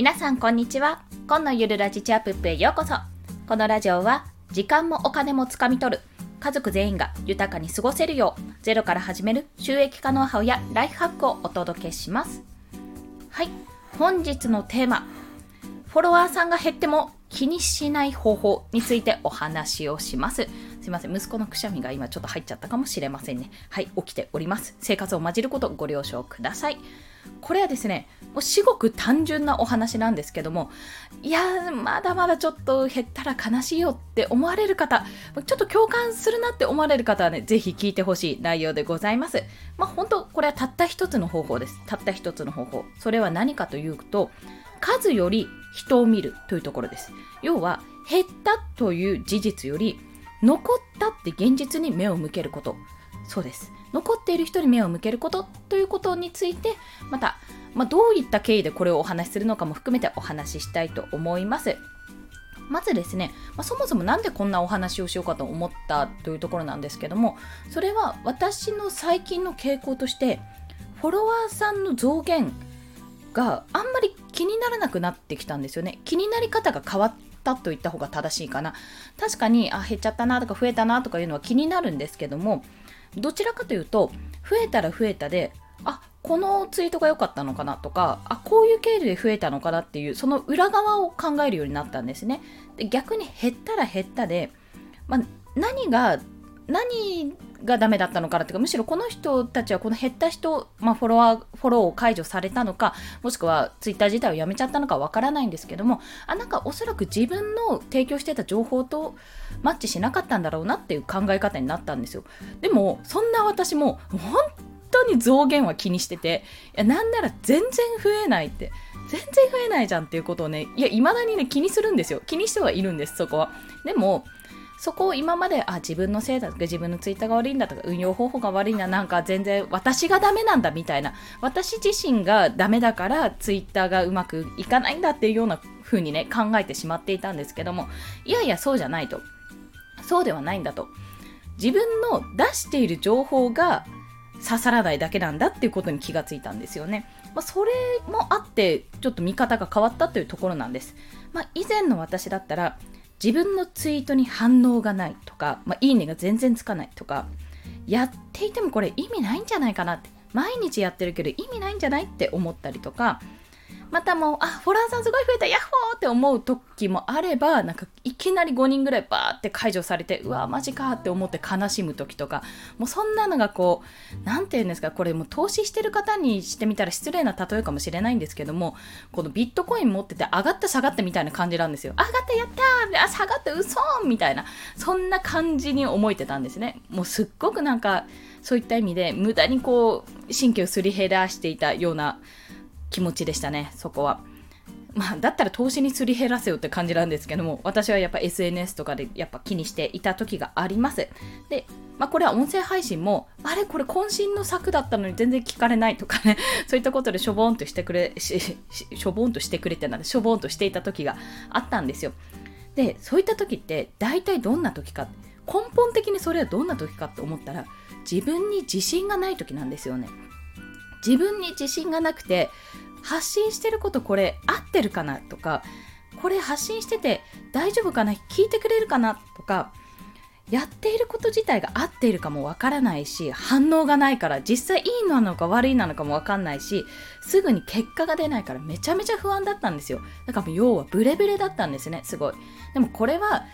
皆さんこんにちは。今のゆるラジチアップへようこそ。このラジオは時間もお金もつかみ取る。家族全員が豊かに過ごせるようゼロから始める収益化ノウハウやライフハックをお届けします。はい。本日のテーマフォロワーさんが減っても気にしない方法についてお話をします。すいません、息子のくしゃみが今ちょっと入っちゃったかもしれませんね。はい、起きております。生活を混じることご了承ください。これはですね、もう至極単純なお話なんですけども、いやまだまだちょっと減ったら悲しいよって思われる方、ちょっと共感するなって思われる方はね、ぜひ聞いてほしい内容でございます。まあ本当、これはたった一つの方法です。たった一つの方法。それは何かというと、数より人を見るというところです。要は、減ったという事実より、残ったって現実に目を向けること。そうです。残っている人に目を向けることということについて、また、まあ、どういった経緯でこれをお話しするのかも含めてお話ししたいと思います。まずですね、まあ、そもそも何でこんなお話をしようかと思ったというところなんですけども、それは私の最近の傾向として、フォロワーさんの増減があんまり気にならなくなってきたんですよね。気になり方が変わったと言った方が正しいかな。確かに、あ、減っちゃったなとか増えたなとかいうのは気になるんですけども、どちらかというと、増えたら増えたで、あ、このツイートが良かったのかなとか、あ、こういう経緯で増えたのかなっていう、その裏側を考えるようになったんですね。で逆に減ったら減ったで、まあ、何が、何がダメだったのかなっていうかむしろこの人たちはこの減った人、まあ、フォロワーフォローを解除されたのかもしくはツイッター自体をやめちゃったのかわからないんですけどもあなんかおそらく自分の提供してた情報とマッチしなかったんだろうなっていう考え方になったんですよ。でもそんな私も本当に増減は気にしてていやなんなら全然増えないって全然増えないじゃんっていうことをねいや未だにね気にするんですよ。気にしてはいるんですそこは。でもそこを今まで、あ、自分のせいだとか、自分のツイッターが悪いんだとか、運用方法が悪いんだ、なんか全然私がダメなんだみたいな、私自身がダメだからツイッターがうまくいかないんだっていうような風にね、考えてしまっていたんですけども、いやいや、そうじゃないと。そうではないんだと。自分の出している情報が刺さらないだけなんだっていうことに気がついたんですよね。まあ、それもあって、ちょっと見方が変わったというところなんです。まあ、以前の私だったら、自分のツイートに反応がないとか、まあ、いいねが全然つかないとか、やっていてもこれ意味ないんじゃないかなって、毎日やってるけど意味ないんじゃないって思ったりとか、またもう、あ、フォロワーさんすごい増えた、ヤッホーって思う時もあれば、なんかきなり5人ぐらいバーって解除されて、うわ、マジかって思って悲しむ時とか、もうそんなのがこう、なんて言うんですか、これもう投資してる方にしてみたら失礼な例えかもしれないんですけども、このビットコイン持ってて上がった下がったみたいな感じなんですよ。上がったやったーあ、下がった嘘みたいな、そんな感じに思えてたんですね。もうすっごくなんか、そういった意味で無駄にこう、神経をすり減らしていたような、気持ちでしたね、そこは。まあ、だったら投資にすり減らせよって感じなんですけども、私はやっぱ SNS とかでやっぱ気にしていた時があります。で、まあ、これは音声配信も、あれこれ渾身の作だったのに全然聞かれないとかね、そういったことでしょぼんとしてくれ、ししょぼんとしてくれてなんで、しょぼんとしていた時があったんですよ。で、そういった時って大体どんな時か、根本的にそれはどんな時かって思ったら、自分に自信がない時なんですよね。自分に自信がなくて発信してることこれ合ってるかなとかこれ発信してて大丈夫かな聞いてくれるかなとかやっていること自体が合っているかもわからないし反応がないから実際いいのなのか悪いなのかもわかんないしすぐに結果が出ないからめちゃめちゃ不安だったんですよ。だからもう要はブレブレだったんですねすごい。でもこれは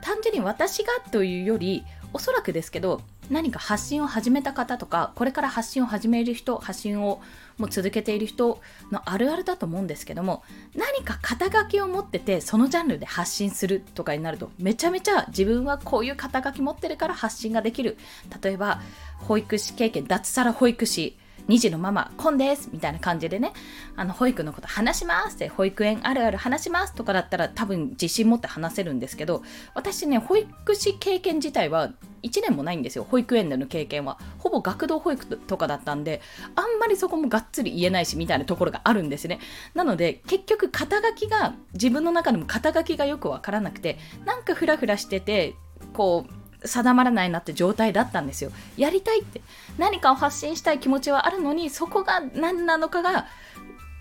単純に私がというよりおそらくですけど何か発信を始めた方とかこれから発信を始める人発信をもう続けている人のあるあるだと思うんですけども何か肩書きを持っててそのジャンルで発信するとかになるとめちゃめちゃ自分はこういう肩書き持ってるから発信ができる。例えば保育士経験脱サラ保育士2児のママ、コンですみたいな感じでね、あの、保育のこと話しますって、保育園あるある話しますとかだったら多分自信持って話せるんですけど、私ね、保育士経験自体は1年もないんですよ、保育園での経験は。ほぼ学童保育とかだったんで、あんまりそこもがっつり言えないしみたいなところがあるんですね。なので、結局肩書きが、自分の中でも肩書きがよくわからなくて、なんかフラフラしてて、こう、定まらないなって状態だったんですよ。やりたいって。何かを発信したい気持ちはあるのに、そこが何なのかが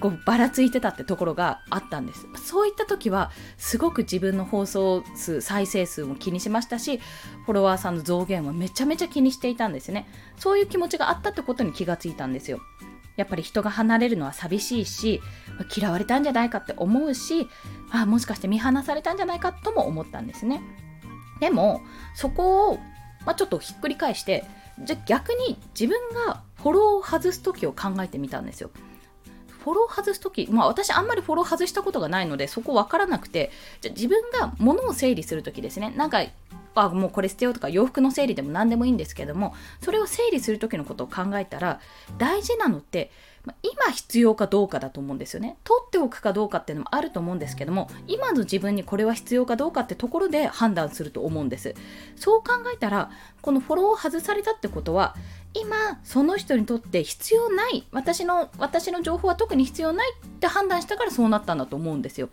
こうばらついてたってところがあったんですそういった時はすごく自分の放送数再生数も気にしましたしフォロワーさんの増減はめちゃめちゃ気にしていたんですねそういう気持ちがあったってことに気がついたんですよやっぱり人が離れるのは寂しいし嫌われたんじゃないかって思うしあもしかして見放されたんじゃないかとも思ったんですねでもそこを、まあ、ちょっとひっくり返してじゃ逆に自分がフォローを外す時を考えてみたんですよ。フォロー外す時、まあ私あんまりフォロー外したことがないので、そこ分からなくて、じゃ自分が物を整理する時ですね、なんか、あ、もうこれ捨てようとか洋服の整理でも何でもいいんですけども、それを整理する時のことを考えたら、大事なのって、今必要かどうかだと思うんですよね。取っておくかどうかっていうのもあると思うんですけども、今の自分にこれは必要かどうかってところで判断すると思うんです。そう考えたら、このフォローを外されたってことは、今その人にとって必要ない私の私の情報は特に必要ないって判断したからそうなったんだと思うんですよ。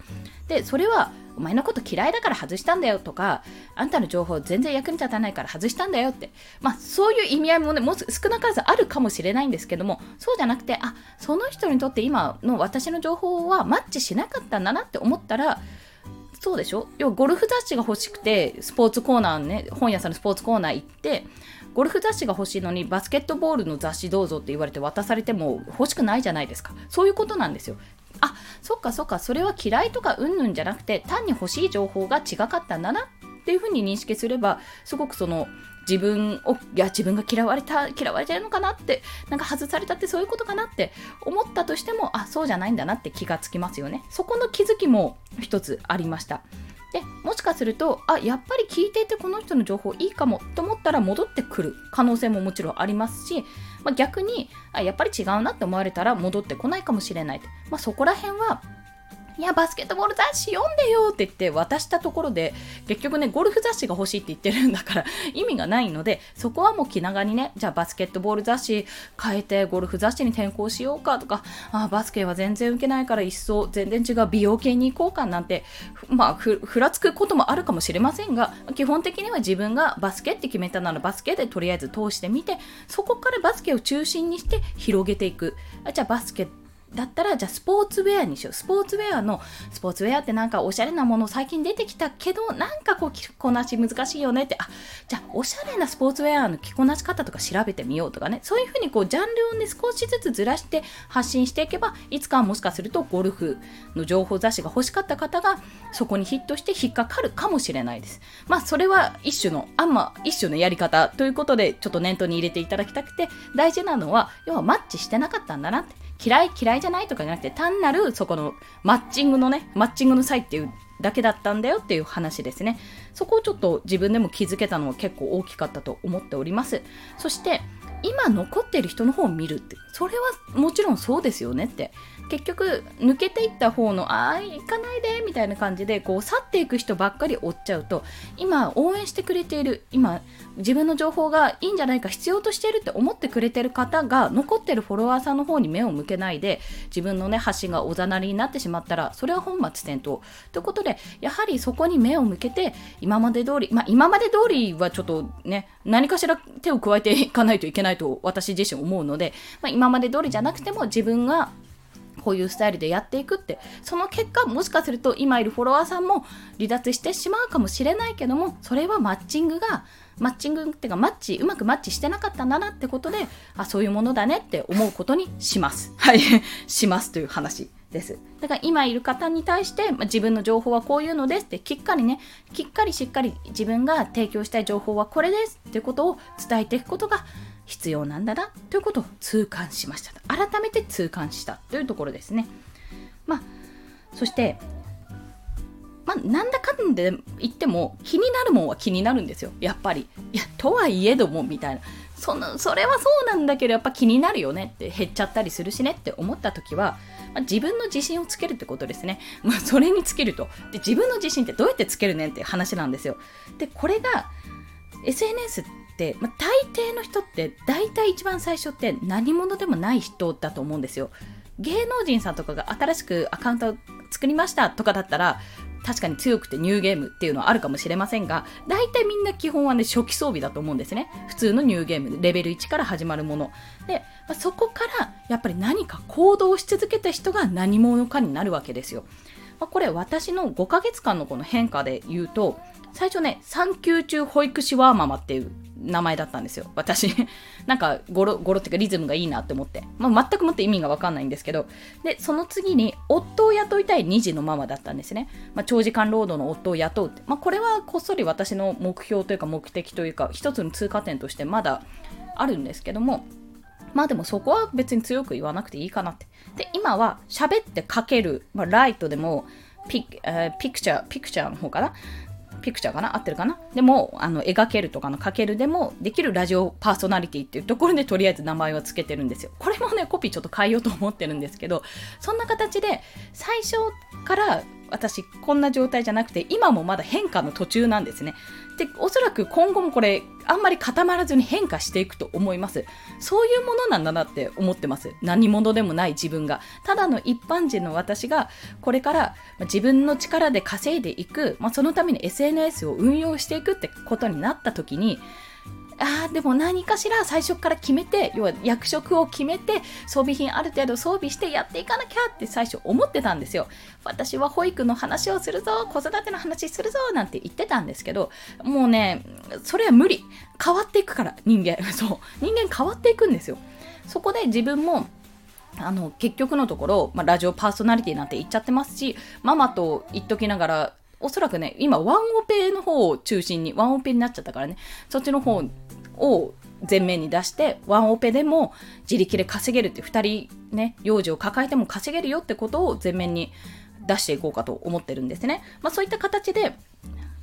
でそれはお前のこと嫌いだから外したんだよとかあんたの情報全然役に立たないから外したんだよって。まあそういう意味合いもねもう少なからずあるかもしれないんですけどもそうじゃなくてあその人にとって今の私の情報はマッチしなかったんだなって思ったらそうでしょ？要はゴルフ雑誌が欲しくてスポーツコーナーね本屋さんのスポーツコーナー行ってゴルフ雑誌が欲しいのにバスケットボールの雑誌どうぞって言われて渡されても欲しくないじゃないですか。そういうことなんですよ。あそっかそっか。それは嫌いとかうんぬんじゃなくて単に欲しい情報が違かったんだなっていうふうに認識すればすごくその自分をいや自分が嫌われた嫌われてるのかなってなんか外されたってそういうことかなって思ったとしてもあそうじゃないんだなって気がつきますよね。そこの気づきも一つありました。でもしかするとあやっぱり聞いていてこの人の情報いいかもと思ったら戻ってくる可能性ももちろんありますし、まあ、逆にあやっぱり違うなって思われたら戻ってこないかもしれない、まあ、そこら辺はいや、バスケットボール雑誌読んでよって言って渡したところで、結局ね、ゴルフ雑誌が欲しいって言ってるんだから 意味がないので、そこはもう気長にね、じゃあバスケットボール雑誌変えてゴルフ雑誌に転校しようかとか、あバスケは全然受けないから一層全然違う美容系に行こうかなんて、まあふ、ふらつくこともあるかもしれませんが、基本的には自分がバスケって決めたならバスケでとりあえず通してみて、そこからバスケを中心にして広げていく。あじゃあバスケだったらじゃあスポーツウェアにしよう。スポーツウェアのスポーツウェアってなんかおしゃれなもの最近出てきたけどなんかこう着こなし難しいよねって。あじゃあおしゃれなスポーツウェアの着こなし方とか調べてみようとかね。そういうふうにこうジャンルをね少しずつずらして発信していけばいつかはもしかするとゴルフの情報雑誌が欲しかった方がそこにヒットして引っかかるかもしれないです。まあそれは一種のあんま一種のやり方ということでちょっと念頭に入れていただきたくて大事なのは要はマッチしてなかったんだなって。嫌い嫌いじゃないとかじゃなくて単なるそこのマッチングのねマッチングの際っていうだけだったんだよっていう話ですね。そこをちょっと自分でも気づけたのは結構大きかったと思っております。そして今残ってる人の方を見るってそれはもちろんそうですよねって。結局抜けていった方のああ行かないでみたいな感じでこう去っていく人ばっかり追っちゃうと今応援してくれている今自分の情報がいいんじゃないか必要としているって思ってくれてる方が残ってるフォロワーさんの方に目を向けないで自分のね発信がおざなりになってしまったらそれは本末転倒。ということでやはりそこに目を向けて今まで通りまあ今まで通りはちょっとね何かしら手を加えていかないといけないと私自身思うので、まあ、今まで通りじゃなくても自分がこういうスタイルでやっていくってその結果もしかすると今いるフォロワーさんも離脱してしまうかもしれないけどもそれはマッチングがマッチングっていうかマッチうまくマッチしてなかったんだなってことであそういうものだねって思うことにします。はい。しますという話です。だから今いる方に対して、まあ、自分の情報はこういうのですってきっかりねきっかりしっかり自分が提供したい情報はこれですってことを伝えていくことが必要なんだなということを痛感しました。改めて痛感したというところですね。まあそしてまあ、なんだかんで言っても気になるもんは気になるんですよ。やっぱり。いやとはいえどもみたいな。そのそれはそうなんだけどやっぱ気になるよねって減っちゃったりするしねって思った時は、まあ、自分の自信をつけるってことですね、まあ、それにつけると。で自分の自信ってどうやってつけるねんって話なんですよ。でこれが SNS っ、まあ、大抵の人って大体一番最初って何者でもない人だと思うんですよ。芸能人さんとかが新しくアカウントを作りましたとかだったら確かに強くてニューゲームっていうのはあるかもしれませんが、大体みんな基本はね、初期装備だと思うんですね。普通のニューゲーム、レベル1から始まるもの。で、まあ、そこからやっぱり何か行動し続けた人が何者かになるわけですよ。まあ、これ私の5ヶ月間のこの変化で言うと、最初ね、産休中保育士ワーママっていう名前だったんですよ。私。なんか、ゴロ、ゴロっていうかリズムがいいなって思って。まあ、全くもって意味がわかんないんですけど。で、その次に、夫を雇いたい2児のママだったんですね。まあ、長時間労働の夫を雇うって。まあ、これはこっそり私の目標というか目的というか、一つの通過点としてまだあるんですけども、まあでもそこは別に強く言わなくていいかなって。で、今は喋って書ける、まあ、ライトでもピ、えー、ピクチャー、ピクチャーの方かなピクチャーかな？合ってるかな？でも、あの、描けるとかのかけるでもできるラジオパーソナリティっていうところでとりあえず名前を付けてるんですよ。これもね、コピーちょっと変えようと思ってるんですけど、そんな形で最初から私こんな状態じゃなくて今もまだ変化の途中なんですね。でおそらく今後もこれあんまり固まらずに変化していくと思います。そういうものなんだなって思ってます。何者でもない自分が。ただの一般人の私がこれから自分の力で稼いでいく、まあ、そのために SNS を運用していくってことになった時にああ、でも何かしら最初から決めて、要は役職を決めて、装備品ある程度装備してやっていかなきゃって最初思ってたんですよ。私は保育の話をするぞ、子育ての話するぞ、なんて言ってたんですけど、もうね、それは無理。変わっていくから、人間。そう。人間変わっていくんですよ。そこで自分も、あの結局のところ、まあ、ラジオパーソナリティなんて言っちゃってますしママと言っときながらおそらくね今ワンオペの方を中心にワンオペになっちゃったからねそっちの方を前面に出してワンオペでも自力で稼げるって2人ね幼児を抱えても稼げるよってことを前面に出していこうかと思ってるんですね。まあ、そういった形で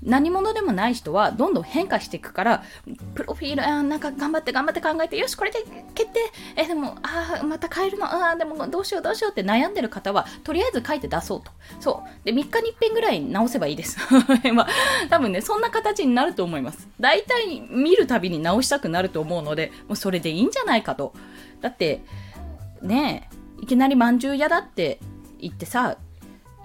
何者でもない人はどんどん変化していくからプロフィールあなんか頑張って頑張って考えてよしこれで決定。えでもあまた変えるの。あでもどうしようどうしようって悩んでる方はとりあえず書いて出そうと。そう。で3日に1遍ぐらい直せばいいです。まあ、多分ねそんな形になると思います。大体見るたびに直したくなると思うのでもうそれでいいんじゃないかと。だってねえいきなりまんじゅう屋だって言ってさ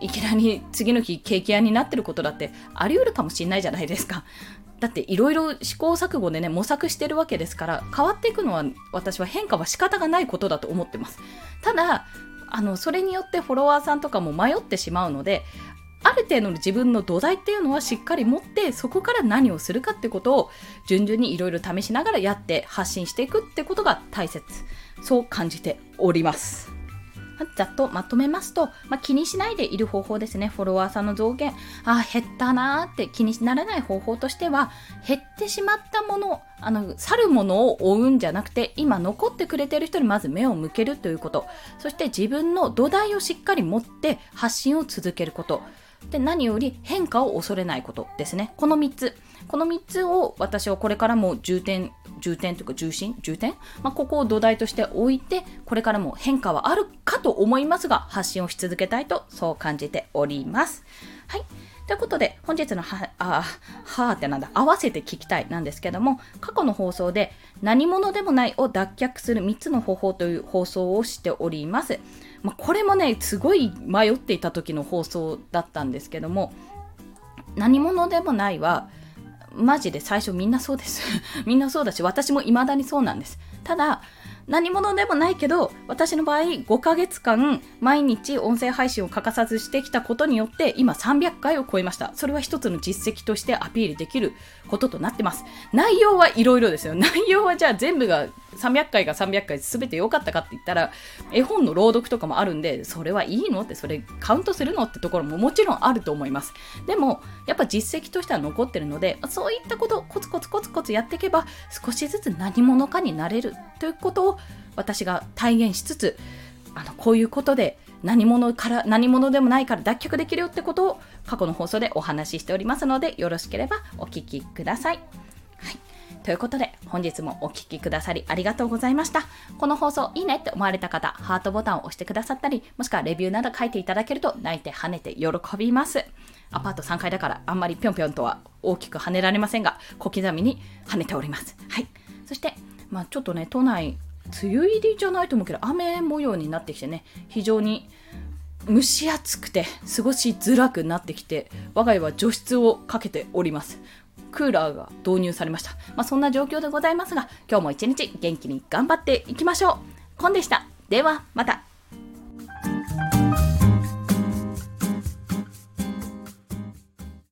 いきなり次の日ケーキ屋になってることだってあり得るかもしれないじゃないですか。だっていろいろ試行錯誤でね模索してるわけですから変わっていくのは私は変化は仕方がないことだと思ってます。ただあのそれによってフォロワーさんとかも迷ってしまうのである程度の自分の土台っていうのはしっかり持ってそこから何をするかってことを順々にいろいろ試しながらやって発信していくってことが大切。そう感じております。ざっとまとめますと、まあ、気にしないでいる方法ですね。フォロワーさんの増減。あ、減ったなーって気にならない方法としては、減ってしまったもの、あの、去るものを追うんじゃなくて、今残ってくれてる人にまず目を向けるということ。そして自分の土台をしっかり持って発信を続けること。で何より変化を恐れないことですね。この3つ。この3つを私はこれからも重点、重点というか重心重点、まあ、ここを土台として置いて、これからも変化はあるかと思いますが、発信をし続けたいとそう感じております。はい。ということで、本日のは、あ、はーってなんだ、合わせて聞きたいなんですけども、過去の放送で何者でもないを脱却する3つの方法という放送をしております。まあ、これもね、すごい迷っていた時の放送だったんですけども、何者でもないは、マジで最初みんなそうです。みんなそうだし、私も未だにそうなんです。ただ、何者でもないけど、私の場合、5ヶ月間、毎日音声配信を欠かさずしてきたことによって、今300回を超えました。それは一つの実績としてアピールできることとなってます。内容はいろいろですよ。内容はじゃあ全部が300回が300回全て良かったかって言ったら、絵本の朗読とかもあるんで、それはいいのって、それカウントするのってところももちろんあると思います。でも、やっぱ実績としては残ってるので、そういったことをコツコツコツコツやっていけば、少しずつ何者かになれるということを私が体現しつつあのこういうことで何者から何者でもないから脱却できるよってことを過去の放送でお話ししておりますのでよろしければお聞きくださ。いということで、本日もお聴きくださりありがとうございました。この放送いいねって思われた方、ハートボタンを押してくださったり、もしくはレビューなど書いていただけると泣いて跳ねて喜びます。アパート3階だからあんまりぴょんぴょんとは大きく跳ねられませんが、小刻みに跳ねております。はい。そして、まあちょっとね、都内梅雨入りじゃないと思うけど雨模様になってきてね非常に蒸し暑くて過ごしづらくなってきて我が家は除湿をかけておりますクーラーが導入されました、まあ、そんな状況でございますが今日も一日元気に頑張っていきましょう。コンでした。ではまた。